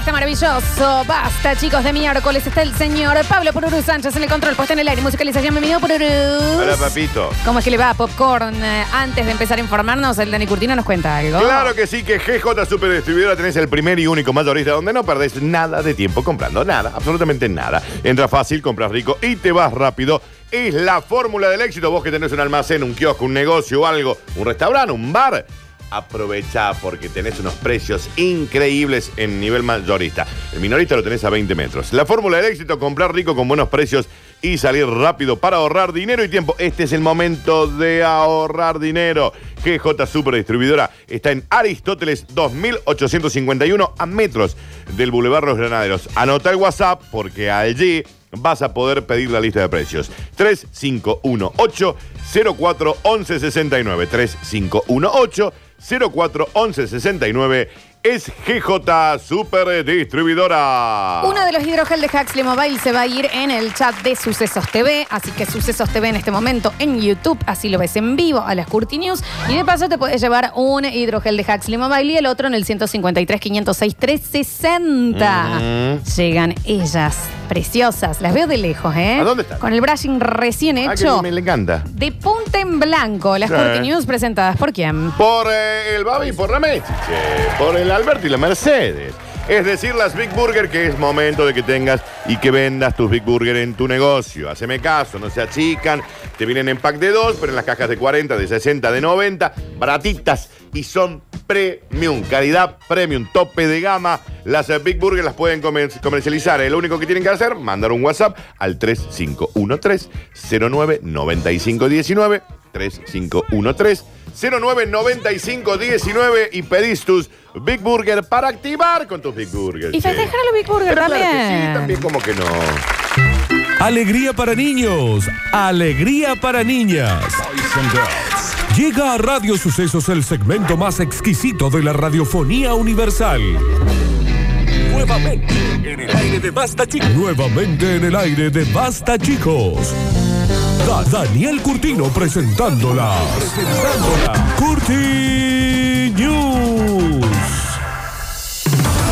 Este maravilloso. Basta, chicos, de miércoles. Está el señor Pablo Pururu Sánchez en el control, puesto en el aire. Musicalización, bienvenido, Pururu. Hola, papito. ¿Cómo es que le va a Popcorn? Eh, Antes de empezar a informarnos, el Dani Curtino nos cuenta algo. Claro que sí, que GJ Super Distribuidora tenés el primer y único mayorista donde no perdés nada de tiempo comprando. Nada, absolutamente nada. Entra fácil, compras rico y te vas rápido. Es la fórmula del éxito. Vos que tenés un almacén, un kiosco, un negocio o algo, un restaurante, un bar. Aprovecha porque tenés unos precios increíbles en nivel mayorista. El minorista lo tenés a 20 metros. La fórmula del éxito, comprar rico con buenos precios y salir rápido para ahorrar dinero y tiempo. Este es el momento de ahorrar dinero. GJ Super Distribuidora está en Aristóteles 2851 a metros del Boulevard Los Granaderos. Anota el WhatsApp porque allí vas a poder pedir la lista de precios. 3518 041169 3518 041169 es GJ Super Distribuidora. Uno de los hidrogel de Huxley Mobile se va a ir en el chat de Sucesos TV, así que Sucesos TV en este momento en YouTube, así lo ves en vivo a las Curti News. Y de paso te puedes llevar un hidrogel de Huxley Mobile y el otro en el 153 506 360. Llegan ellas, preciosas. Las veo de lejos, ¿eh? ¿A dónde están? Con el brushing recién Ah, que hecho. me le encanta. De punta en blanco, las Sí. Curti News presentadas por quién? Por eh, el Babi y por la Mechiche, por el Alberto y la Mercedes. Es decir, las Big Burger, que es momento de que tengas y que vendas tus Big Burger en tu negocio. Haceme caso, no se achican. Te vienen en pack de dos, pero en las cajas de 40, de 60, de 90, baratitas y son premium, calidad premium, tope de gama. Las eh, Big Burger las pueden comer- comercializar. Lo único que tienen que hacer, mandar un WhatsApp al 3513-099519. 3513-099519 y pedís tus Big Burger para activar con tus Big Burger. Y festejar a los Big Burger Pero claro que también. sí, también como que no. Alegría para niños. Alegría para niñas. Llega a Radio Sucesos el segmento más exquisito de la radiofonía universal. Nuevamente en el aire de Basta Chicos. Nuevamente en el aire de Basta Chicos. Da- Daniel Curtino presentándola. Presentándola. Curti News.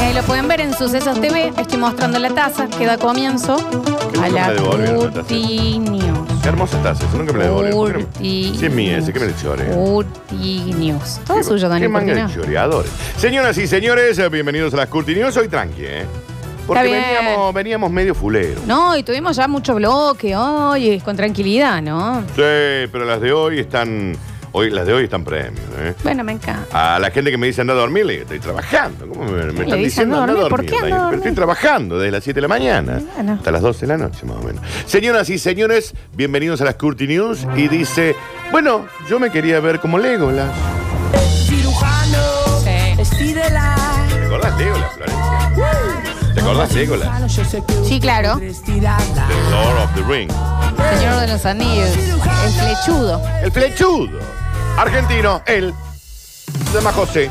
Y ahí lo pueden ver en Sucesos TV. Estoy mostrando la taza que da comienzo a la. Curti News. Qué hermosa estás, eso nunca me la devolvieron. ¿Por qué? Curti. Sí es mía, ese que me le chore. Curti News. Todo Qué- suyo, qué Daniel manga de choreadores. Señoras y señores, eh, bienvenidos a las Curti News. Soy tranqui, ¿eh? Porque Está bien. veníamos, veníamos medio fulero. No, y tuvimos ya mucho bloque hoy, con tranquilidad, ¿no? Sí, pero las de hoy están. Hoy, las de hoy están premios, ¿eh? Bueno, me encanta. A la gente que me dice anda a dormir, le digo, estoy trabajando. ¿Cómo me, me están diciendo anda a dormir? ¿Por qué anda a Pero dormir? estoy trabajando desde las 7 de la mañana Bueno. hasta las 12 de la noche, más o menos. Señoras y señores, bienvenidos a las Curti News. Y dice, bueno, yo me quería ver como Legolas. cirujano, Sí. estírela. ¿Te acordás Legolas, Florencia? ¿Te acordás Legolas? Sí, claro. The Lord of the Ring. Señor de los Anillos. El flechudo. El flechudo. Argentino, él. Se llama José.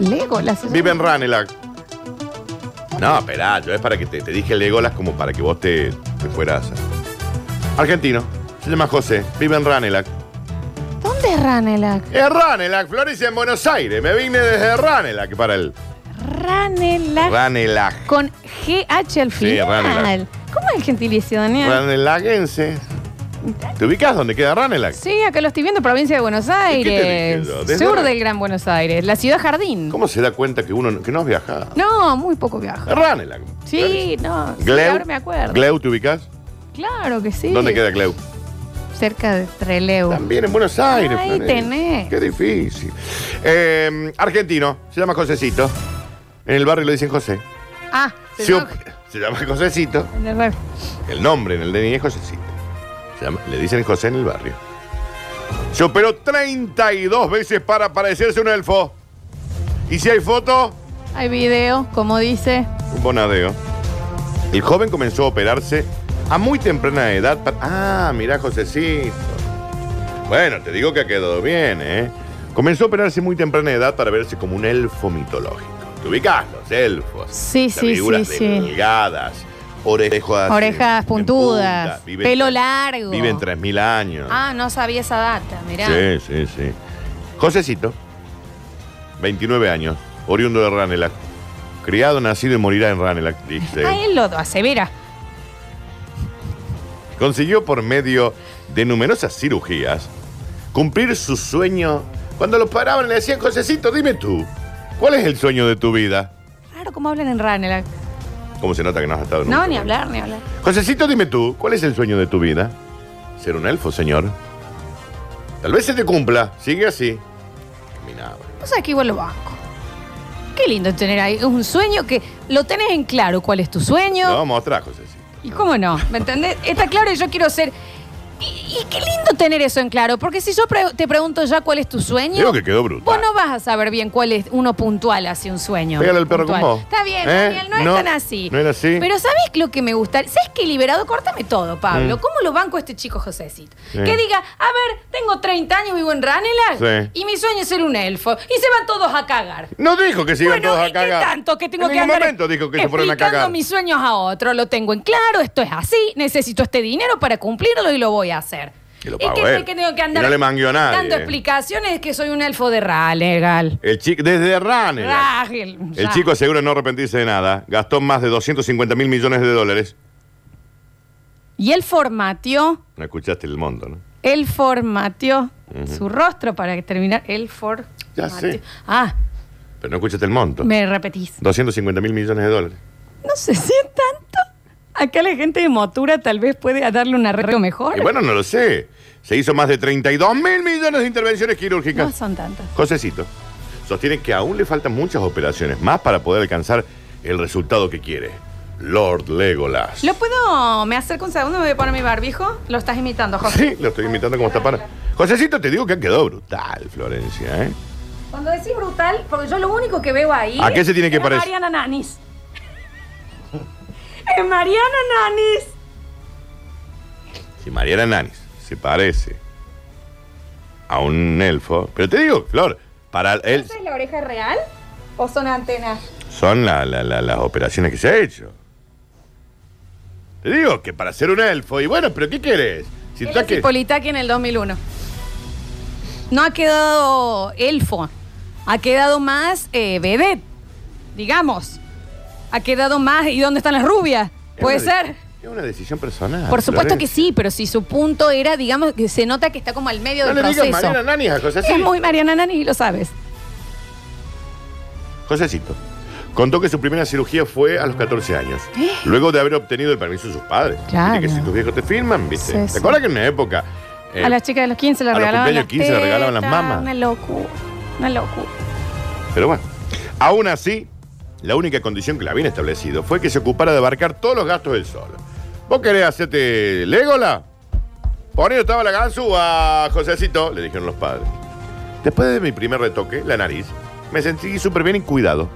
Legolas. Vive en Ranelac. No, esperá, yo es para que te, te dije Legolas como para que vos te, te fueras. Argentino. Se llama José. Vive en Ranelac. ¿Dónde es Ranelac? Es Ranelac, Florencia, en Buenos Aires. Me vine desde Ranelac para el. Ranelac. Ranelac. Con GH al Sí, final. Ranelac. ¿Cómo es el gentilicio, Daniel? Ranelagense. ¿Te ubicas dónde queda Ranelac? Sí, acá lo estoy viendo, provincia de Buenos Aires. dije yo? Desde Sur del Gran Buenos Aires. La ciudad jardín. ¿Cómo se da cuenta que uno que no has viajado? No, muy poco viaja. Ranelac. Sí, no. sí, Gleu. ahora me acuerdo. Gleu, ¿te ubicas? Claro que sí. ¿Dónde queda Gleu? Cerca de Treleu. También en Buenos Aires. Ahí Florencia. tenés. Qué difícil. Eh, argentino, se llama Josecito. En el barrio le dicen José. Ah, se Se, llama- se llama Josecito. en el bar. El nombre en el DNI es Josecito. Se llama- le dicen José en el barrio. Se operó 32 veces para parecerse un elfo. Y si hay foto, Hay video, como dice. un bonadeo. El joven comenzó a operarse a muy temprana edad. para- Ah, mirá, Josecito. Bueno, te digo que ha quedado bien, ¿eh? Comenzó a operarse muy temprana edad para verse como un elfo mitológico. ¿Te ubicás? Los elfos. Sí, Las sí, figuras sí, sí. delgadas, orejas, Orejas en- en puntudas, punta, viven pelo tres- largo. Viven 3.000 años. Ah, no sabía esa data, mirá. Sí, sí, sí. Josecito, 29 años, oriundo de Ranelac. Criado, nacido y morirá en Ranelac, dice. Ah, él lo asevera. Consiguió por medio de numerosas cirugías cumplir su sueño. Cuando lo paraban le decían, Josecito, dime tú, ¿cuál es el sueño de tu vida? Claro, ¿cómo hablan en Ranelac? ¿Cómo se nota que no has estado No, nunca? ni hablar, ni hablar. Josecito, dime tú, ¿cuál es el sueño de tu vida? Ser un elfo, señor. Tal vez se te cumpla. Sigue así. Caminaba. Vos sabés que igual lo banco. Qué lindo tener ahí un sueño que lo tenés en claro cuál es tu sueño. Lo vamos a mostrar, Josecito. ¿Y cómo no? ¿Me entendés? Está claro y yo quiero ser. Y, y qué tener eso en claro, porque si yo pre- te pregunto ya cuál es tu sueño. Digo que quedó brutal. Vos no vas a saber bien cuál es uno puntual hacia un sueño. Pégale al perro puntual. con vos. Está bien, ¿Eh? Daniel, no, No, es tan así. no era así. Pero ¿sabés lo que me gusta? ¿Sabes qué liberado? Córtame todo, Pablo. Mm. ¿Cómo lo banco este chico Josecito? Sí. Que diga, a ver, tengo 30 años, vivo en Ranelagh Sí. y mi sueño es ser un elfo. Y se van todos a cagar. No dijo que se iban Bueno, todos a ¿y cagar. qué tanto que tengo en que ningún andar momento dijo que se fueron a explicando cagar. mis sueños a otro? Lo tengo en claro, esto es así, necesito este dinero para cumplirlo y lo voy a hacer. Que lo ¿Y pagó qué, él. qué tengo que andar Y no le mangueó a nadie, dando explicaciones de que soy un elfo de ra legal? El chico, desde Ranelac. Rágil, El chico asegura no arrepentirse de nada. Gastó más de 250 mil millones de dólares. Y él formateó, No escuchaste el monto, ¿no? él formateó su rostro para terminar. Él. Ya sé. Ah, Pero no escuchaste el monto. me repetís. 250 mil millones de dólares. No sé si es tanto. Acá la gente de Motura tal vez puede darle un arreglo mejor. Y bueno, no lo sé. Se hizo más de 32 mil millones de intervenciones no quirúrgicas. son tantas. Josecito sostiene que aún le faltan muchas operaciones más para poder alcanzar el resultado que quiere. Lord Legolas. ¿Lo puedo? ¿Me acerco un segundo? ¿Me voy a poner mi barbijo? Lo estás imitando, José. Sí, lo estoy imitando como está para. Josecito, te digo que ha quedado brutal, Florencia, ¿eh? Cuando decís brutal, porque yo lo único que veo ahí. ¿A qué se tiene que parecer? Mariana Nanis. Es Mariana Nanis. Si Mariana Nanis se parece a un elfo, pero te digo, Flor, para él ¿Esa es la oreja real? ¿O son antenas? son la- la- la- las operaciones que se ha hecho. Te digo que para ser un elfo, y bueno, pero ¿qué querés? Si Él tú es que... Hippolytaki en el 2001. No ha quedado elfo. Ha quedado más eh, vedette, digamos. Ha quedado más. ¿Y dónde están las rubias? Puede una ser. Es una decisión personal. Por supuesto que sí, pero si su punto era, digamos, que se nota que está como al medio No del le digas proceso. Mariana Nanis a José es muy Mariana Nani y lo sabes. Josecito contó que su primera cirugía fue a los 14 años, ¿Eh? luego de haber obtenido el permiso de sus padres. Claro. Viste que si tus viejos te firman, ¿viste? Sí, ¿Te acuerdas que en una época... eh, a las chicas de los 15 le a los regalaban cumpleaños las 15 le regalaban las mamas. Una locura. Una locura. Pero bueno, aún así, la única condición que le habían establecido fue que se ocupara de abarcar todos los gastos él solo. ¿Vos querés hacerte Legola? Poniendo estaba la ganzúa, Josecito, le dijeron los padres. Después de mi primer retoque, la nariz, me sentí súper bien y cuidado.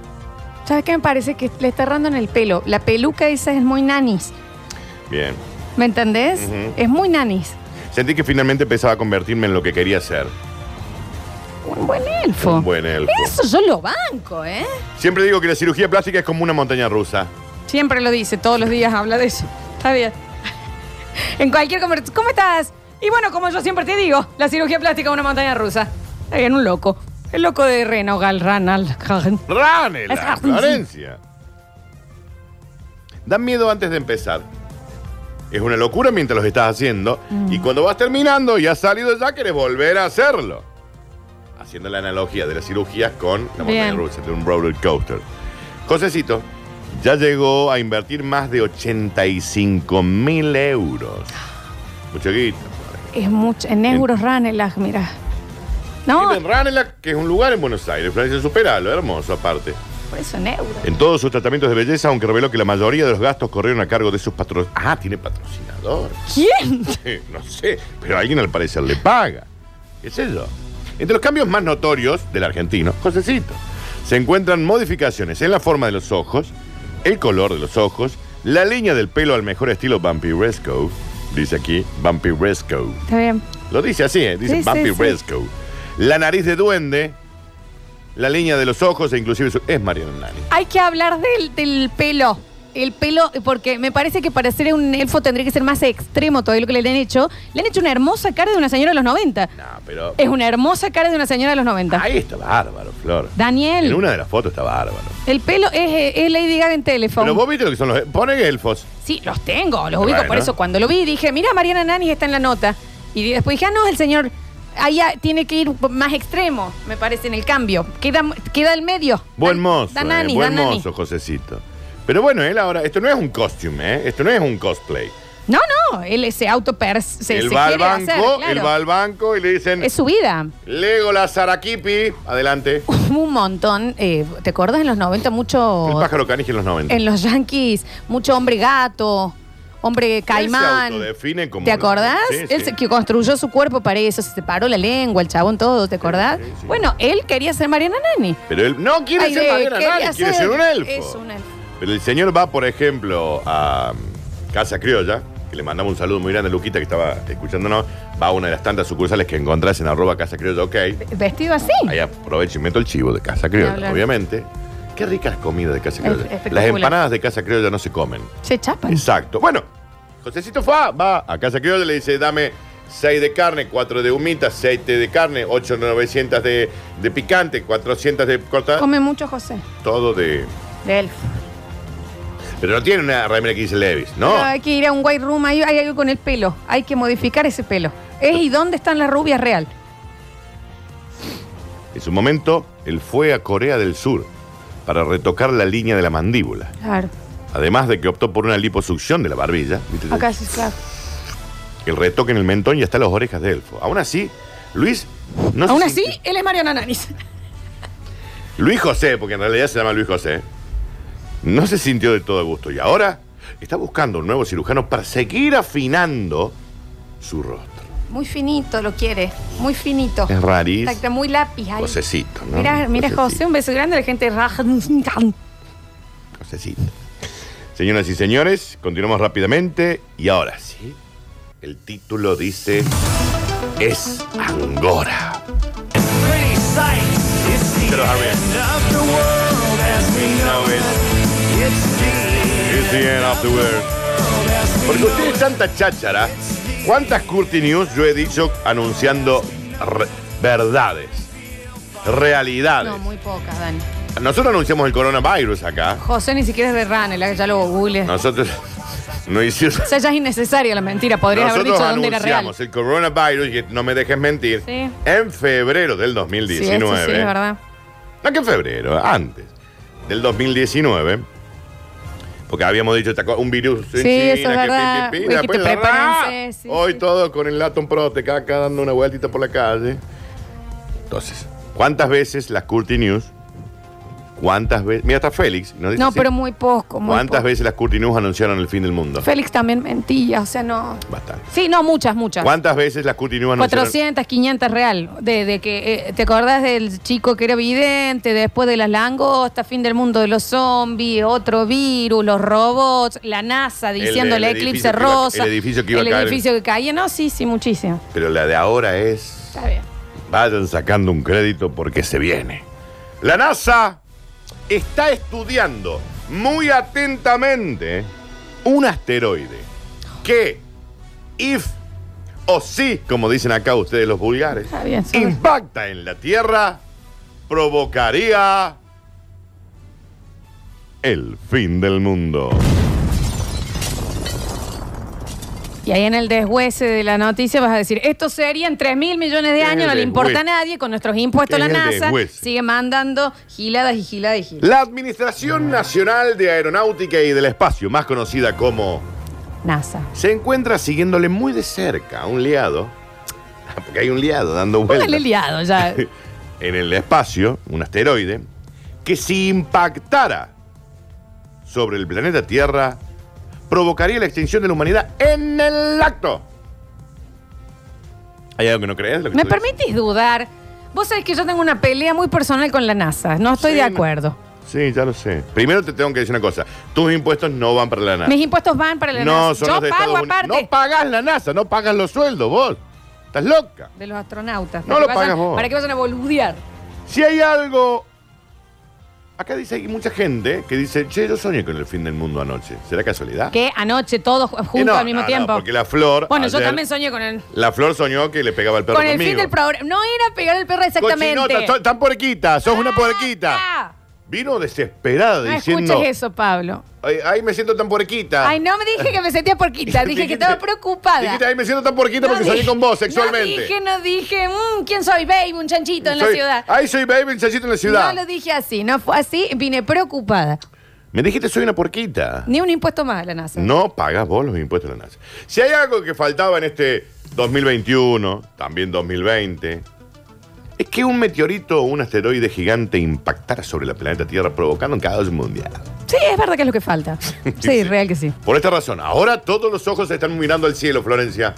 ¿Sabes qué me parece? Que le está errando en el pelo. La peluca esa es muy nanis. Bien. ¿Me entendés? Es muy nanis. Sentí que finalmente empezaba a convertirme en lo que quería ser. Un buen elfo. Un buen elfo. Eso yo lo banco, ¿eh? Siempre digo que la cirugía plástica es como una montaña rusa. Siempre lo dice, todos los días habla de eso. Está bien. en cualquier conversación. ¿Cómo estás? Y bueno, como yo siempre te digo, la cirugía plástica es una montaña rusa. Está bien, un loco. El loco de Reno, Gal, Ranal. ¡Ránela, Es- Florencia! Dan miedo antes de empezar. Es una locura mientras los estás haciendo. Mm. Y cuando vas terminando y has salido ya, quieres volver a hacerlo. Haciendo la analogía de las cirugías con la montaña Bien. rusa, de un roller coaster. Josecito ya llegó a invertir más de 85 mil euros. Mucho guito. Es mucho. En euros Ranelagh, mira. No, Vive en Ranelagh, que es un lugar en Buenos Aires. Florencia, supera lo hermoso aparte. por eso en euros. En todos sus tratamientos de belleza, aunque reveló que la mayoría de los gastos corrieron a cargo de sus patrocinadores. Ah, tiene patrocinador. ¿Quién? No sé, pero alguien al parecer le paga. ¿Qué sé yo? Entre los cambios más notorios del argentino, Josecito, se encuentran modificaciones en la forma de los ojos, el color de los ojos, la línea del pelo al mejor estilo vampiresco, dice aquí, vampiresco, Está bien. Lo dice así, ¿eh? dice Sí, sí, Vampire sí. Rescue. La nariz de duende, la línea de los ojos e inclusive su- es Mariana Nani. Hay que hablar del, del pelo. El pelo, porque me parece que para ser un elfo tendría que ser más extremo todavía lo que le han hecho. Le han hecho una hermosa cara de una señora de los 90. No, pero Es una hermosa cara de una señora de los 90. ahí está bárbaro, Flor. Daniel, En una de las fotos está bárbaro. el pelo es, eh, es Lady Gaga en teléfono. Pero vos viste lo que son los... Pone elfos. Sí, los tengo, los ubico. Bueno. Por eso cuando lo vi dije, mira, Mariana Nani está en la nota. Y después dije, ah, no, el señor allá tiene que ir más extremo, me parece, en el cambio. Queda, queda el medio. Buen mozo, eh, buen mozo, Josecito. Pero bueno, él ahora, esto no es un costume, ¿eh? Esto no es un cosplay. No, no, él se auto se, él se va al quiere banco, hacer, claro. él va al banco y le dicen, Es su vida. Lego la Sarakipi, adelante. Hubo un montón, eh, ¿te acuerdas en los 90 El mucho pájaro caniche en los 90. en los Yankees, mucho hombre gato, hombre caimán? autodefine como- ¿Te acordás? Sí, él sí. se- que construyó su cuerpo para eso, se separó la lengua, el chabón todo, ¿te acordás? sí. Bueno, él quería ser Mariana Nani. Pero él no quiere Ay, ser de- Mariana Nani, quiere ser un elfo. Es un elfo. Pero el señor va, por ejemplo, a Casa Criolla, que le mandamos un saludo muy grande a Luquita, que estaba escuchándonos. Va a una de las tantas sucursales que encontrás en arroba Casa Criolla, ok. Vestido así. Ahí aprovecho y meto el chivo de Casa Criolla, obviamente. Qué ricas comidas de Casa Criolla. Las empanadas de Casa Criolla no se comen. Se chapan. Exacto. Bueno, Josecito Fa va a Casa Criolla y le dice, dame 6 de carne, 4 de humita, 7 de carne, 8, 900 de, de picante, 400 de corta, Come mucho José. todo de... De elfo. Pero no tiene una remera que dice Levis, ¿no? Pero hay que ir a un white room, ahí hay algo con el pelo. Hay que modificar ese pelo. Es y dónde están las rubias real. En su momento, él fue a Corea del Sur para retocar la línea de la mandíbula. Claro. Además de que optó por una liposucción de la barbilla. ¿viste? Acá sí, claro. El retoque en el mentón y hasta las orejas de elfo. Aún así, Luis no se Aún así, sintió- él es Mariana Nanis. Luis José, porque en realidad se llama Luis José, no se sintió de todo a gusto y ahora está buscando un nuevo cirujano para seguir afinando su rostro. Muy finito lo quiere. Muy finito. Es rarísimo. Está muy lápiz ahí. Josecito, ¿no? Mira, mira. José, un beso grande a la gente de Josecito. Señoras y señores, continuamos rápidamente y ahora sí, el título dice es Angora. Pretty sights. It's the end of the world. Porque ustedes tanta cháchara, ¿cuántas Curti News yo he dicho anunciando re- verdades, realidades? No, muy pocas, Dani. Nosotros anunciamos el coronavirus acá. José ni siquiera es de Ranel, ya lo google. Nosotros no hicimos. O sea, ya es innecesaria la mentira. Podrías haber dicho dónde era real. anunciamos el coronavirus, y no me dejes mentir, Sí. en febrero del Sí, 2019. eso sí, es verdad. No que en febrero, antes del 2019. Porque habíamos dicho un virus en Sí, China, eso es que pi, pi, después, ¡ah! sí, Hoy sí. todo con el Latin Protec acá dando una vueltita por la calle. Entonces, ¿cuántas veces las Curti News? ¿Cuántas veces? Mira, está Félix. nos dice No, pero muy poco. Muy ¿Cuántas poco. veces las Curti News anunciaron el fin del mundo? Félix también mentía, o sea, no. Bastante. Sí, no, muchas, muchas. ¿Cuántas veces las Curti News anunciaron? 400, 500 real. De, de que, eh, ¿Te acordás del chico que era vidente, después de las langostas, fin del mundo de los zombies, otro virus, los robots, la NASA diciendo el, el eclipse iba- rosa. el edificio que iba a el caer. edificio que caía. No, sí, sí, muchísimo. Pero la de ahora es. Está bien. Vayan sacando un crédito porque se viene. La NASA está estudiando muy atentamente un asteroide que, if o si, como dicen acá ustedes los vulgares, Está bien, sobre- impacta en la Tierra, provocaría el fin del mundo. Y ahí en el deshuese de la noticia vas a decir, esto sería en 3 mil millones de ¿Qué es años, no le importa a nadie, con nuestros impuestos ¿Qué la el NASA deshuese? sigue mandando giladas y giladas y giladas. La Administración Nacional de Aeronáutica y del Espacio, más conocida como NASA. se encuentra siguiéndole muy de cerca a un liado, porque hay un liado dando vueltas Póngale liado ya. en el espacio, un asteroide, que si impactara sobre el planeta Tierra, provocaría la extinción de la humanidad en el acto. ¿Hay algo que no crees? lo que ¿Me permitís dudar? Vos sabés que yo tengo una pelea muy personal con la NASA. No estoy Sí, de acuerdo. Sí, ya lo sé. Primero te tengo que decir una cosa. Tus impuestos no van para la NASA. Mis impuestos van para la No, NASA. son Yo los de pago Estados aparte. No pagas la NASA, no pagas los sueldos vos. ¿Estás loca? De los astronautas. No lo vayan- pagas vos. Para que vayan a boludear. Si hay algo. Acá dice hay mucha gente que dice, che, yo soñé con el fin del mundo anoche. ¿Será casualidad? Que anoche todos ju- Eh, juntos no, al mismo no, no, tiempo. porque la flor. bueno, yo ayer- también soñé con el, La flor soñó que le pegaba el perro con el fin del programa. No era pegar el perro exactamente. Cochinota, sos tan puerquita, sos una puerquita. ah. Vino desesperada No diciendo. escuches eso, Pablo. Ay, ay, me siento tan puerquita. Ay, no me dije que me sentía porquita, dije que estaba preocupada. Dijiste, ay, me siento tan porquita porque No soñé dije- con vos sexualmente. No dije, no dije, mm, ¿quién soy, baby? Un chanchito en la Soy- ciudad. Ay, soy baby, chachito en la ciudad. No lo dije así, no fue así, vine preocupada. Me dijiste, soy una porquita. Ni un impuesto más a la NASA. No pagas vos los impuestos de la NASA. Si hay algo que faltaba en este 2021, también 2020, es que un meteorito o un asteroide gigante impactara sobre la planeta Tierra provocando un caos mundial. Sí, es verdad que es lo que falta. Sí, real que sí. Por esta razón, ahora todos los ojos están mirando al cielo, Florencia.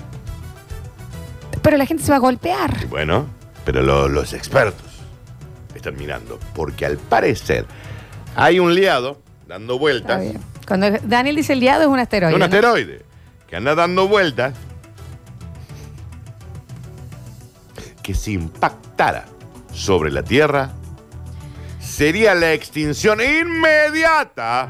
Pero la gente se va a golpear. Y bueno, pero lo- los expertos están mirando, porque al parecer hay un liado dando Está vueltas, bien. Cuando Daniel dice el liado es un asteroide. un ¿no? asteroide que anda dando vueltas, que si impactara sobre la Tierra, sería la extinción inmediata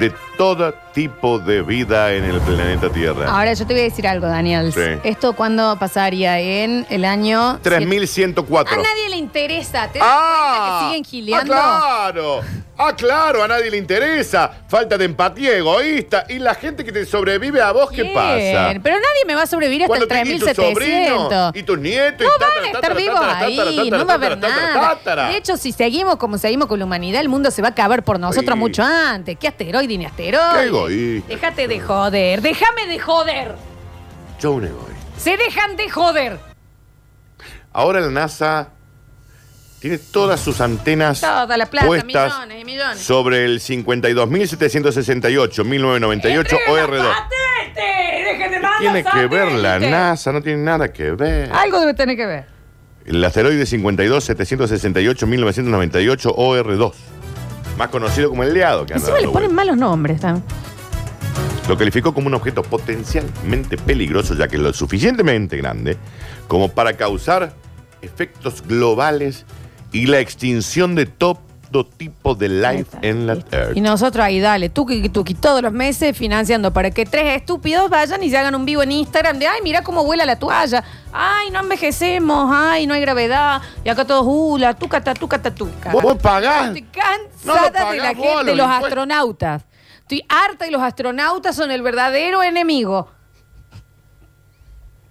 de todo tipo de vida en el planeta Tierra. Ahora yo te voy a decir algo, Daniel. Sí. ¿Esto cuándo pasaría? En el año... 3104. A nadie le interesa. ¿Te das Ah, cuenta que siguen gileando? ah, claro. Ah, claro, a nadie le interesa. Falta de empatía egoísta. Y la gente que te sobrevive a vos, ¿qué Bien, pasa? Pero nadie me va a sobrevivir hasta el Cuando te- y tus sobrinos, 3700. y tus nietos, No y van a estar tátara, vivos tátara, ahí, no va a haber nada. De hecho, si seguimos como seguimos con la humanidad, el mundo se va a acabar por nosotros Sí. mucho antes. ¿Qué asteroide ni asteroide? Qué egoísta. Déjate de joder, déjame de joder. Yo un egoísta. Se dejan de joder. Ahora la NASA tiene todas sus antenas Toda la plata, puestas millones y millones. sobre el 52.768, 1998 OR2. ¡Dejen de mandar Tiene que ver la satélite! NASA, no tiene nada que ver. Algo debe tener que ver. El asteroide 52-768-1998 OR2. Más conocido como el Leado. Que anda Encima le dando ponen vueltas. malos nombres. Lo calificó como un objeto potencialmente peligroso, ya que es lo suficientemente grande como para causar efectos globales y la extinción de todo tipo de life en la. Earth. Y nosotros ahí, dale, tuki tuki, todos los meses financiando para que tres estúpidos vayan y se hagan un vivo en Instagram de, ay, mira cómo vuela la toalla, ay, no envejecemos, ay, no hay gravedad, y acá todos, uh, la tuca, ta, tuca. ¿Vos, pagás? Estoy No cansada pagás de la gente, de los los astronautas. Estoy harta y los astronautas son el verdadero enemigo.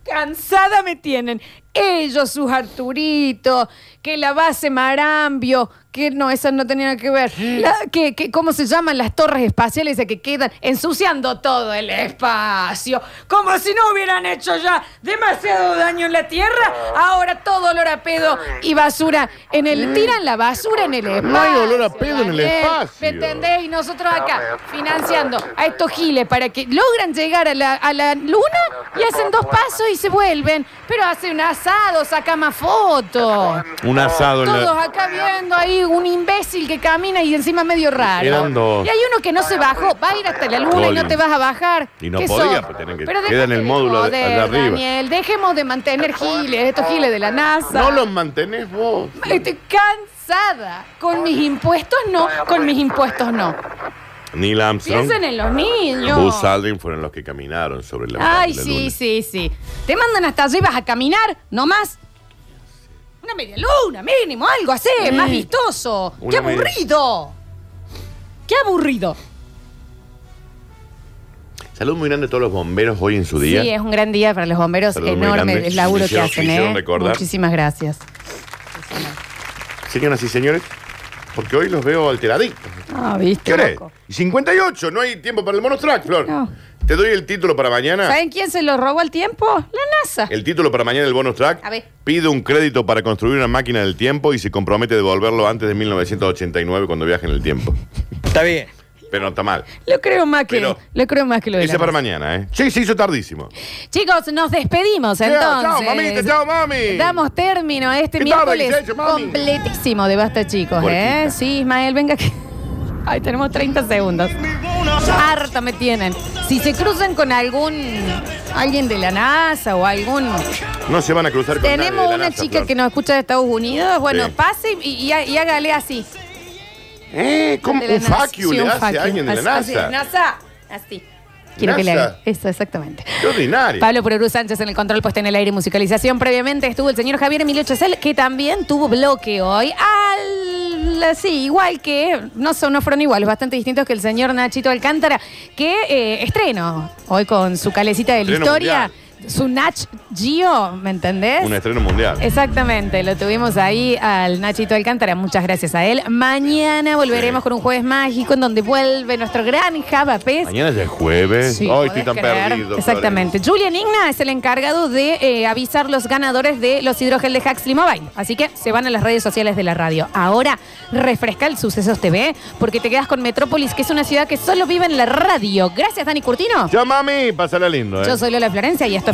Cansada me tienen. Ellos, sus Arturitos, que la base Marambio, que no, esas no tenían que ver. La- que, que- ¿Cómo se llaman las torres espaciales esas que quedan ensuciando todo el espacio? Como si no hubieran hecho ya demasiado daño en la Tierra. Ahora todo olor a pedo y basura en el. Tiran la basura en el espacio. No hay olor a pedo en el Daniel. espacio. ¿Me entendés? Y nosotros acá financiando a estos giles para que logran llegar a la, a la luna y hacen dos pasos y se vuelven. Pero hacen un asado, saca más fotos. Un asado en Todos la... acá viendo ahí un imbécil que camina y encima medio raro. Eran dos. Y hay uno que no se bajó, va a ir hasta la luna y no Goldman. te vas a bajar. Y no ¿Qué podía, sos? pues, tienen que- Pero queda en déjate el de módulo de- joder, allá arriba. Daniel, dejemos de mantener giles, estos giles de la NASA. No los mantenés vos. Estoy cansada. Con mis impuestos no, con mis impuestos no. Neil Armstrong, Piensen en los niños. Buzz Aldrin fueron los que caminaron sobre la Ay, la sí, luna. sí, sí. Te mandan hasta allí, vas a caminar, no más. Una media luna, mínimo, algo así, más vistoso. ¡Qué media- aburrido! ¡Qué aburrido! Salud muy grande a todos los bomberos hoy en su día. Sí, es un gran día para los bomberos, Saludos muy enorme grandes. el laburo que hicieron- hacen, hicieron ¿eh? recordar. Muchísimas gracias. Señoras y señores, porque hoy los veo alteraditos. Ah, viste. ¿Qué hora es? loco. Y 58, no hay tiempo para el bonus track, Flor. No. Te doy el título para mañana. ¿Saben quién se lo robó al tiempo? La NASA. El título para mañana del bonus track. A ver. Pide un crédito para construir una máquina del tiempo y se compromete a devolverlo antes de 1989 cuando viaje en el tiempo. Está bien. Pero no está mal. Lo creo más que, Pero- lo creo más que lo de Ese la para NASA. mañana, ¿eh? Sí, se hizo tardísimo. Chicos, nos despedimos entonces. chao, mamita, chao, mami. Damos término a este ¿Qué tarde miércoles completísimo de Basta, chicos. ¿eh? Sí, Ismael, venga que... Ay, tenemos 30 segundos. Harta me tienen. Si se cruzan con algún alguien de la NASA o algún No se van a cruzar con nadie tenemos de la una NASA, chica Flor. que nos escucha de Estados Unidos, bueno, Sí. pase y, y- y hágale así. ¿Eh? ¿Cómo De la un NASA. fuck you Sí, le un hace fuck a alguien de la Así, NASA? así, NASA. Así. Quiero que le NASA. haga. Eso, exactamente. Qué ordinario. Pablo Pororú Sánchez en el control puesto en el aire y musicalización. Previamente estuvo el señor Javier Emilio Chesel, que también tuvo bloque hoy. Al, sí, igual que, no, son, no fueron iguales, bastante distintos que el señor Nachito Alcántara, que eh, estreno hoy con su calecita de la Estreno historia. mundial. Su Nach Gio, ¿me entendés? Un estreno mundial. Exactamente, lo tuvimos ahí al Nachito Alcántara, muchas gracias a él. Mañana volveremos con un jueves mágico en donde vuelve nuestro gran Java Pez. Mañana ya es jueves. Sí, Hoy estoy tan creer. perdido. Exactamente. Julian Igna es el encargado de eh, avisar los ganadores de los hidrogel de Huxley Mobile. Así que se van a las redes sociales de la radio. Ahora refresca el Sucesos TV porque te quedas con Metrópolis, que es una ciudad que solo vive en la radio. Gracias, Dani Curtino. Ya, mami, pásala lindo, ¿eh? Yo soy Lola Florencia y esto